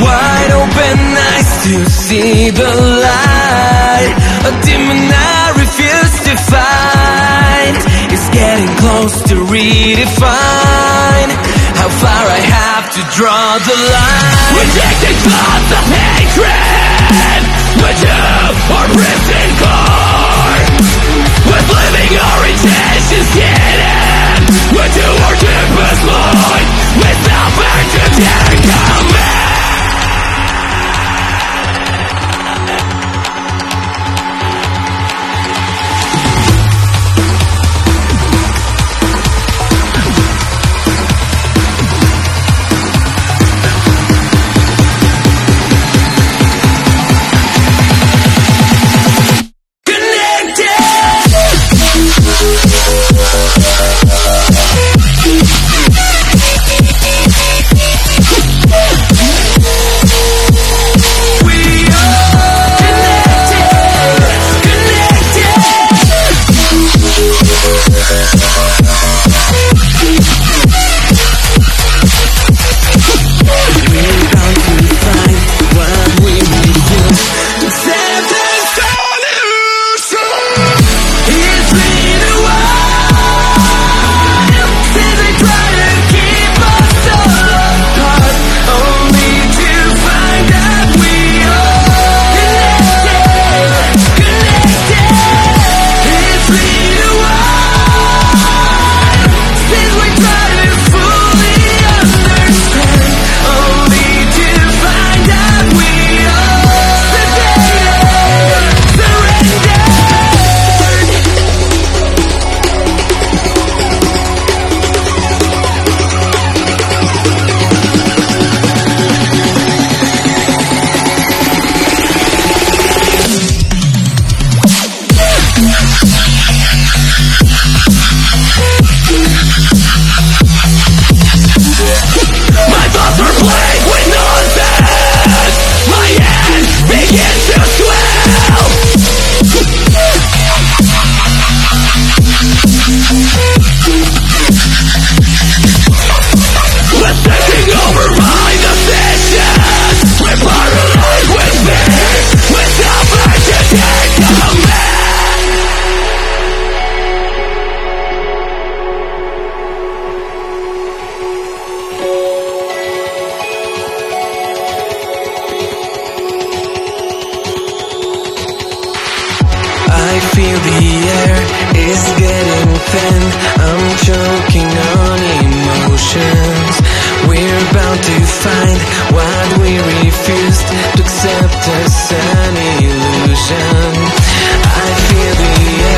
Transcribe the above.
Wide open eyes to see the light. A demon I refuse to fight Is getting close to redefine. How far I have to draw the line. Rejecting thoughts of hatred. But you are prison core With living our intentions feel the air is getting thin. I'm choking on emotions. We're about to find what we refused To accept as an illusion. I feel the air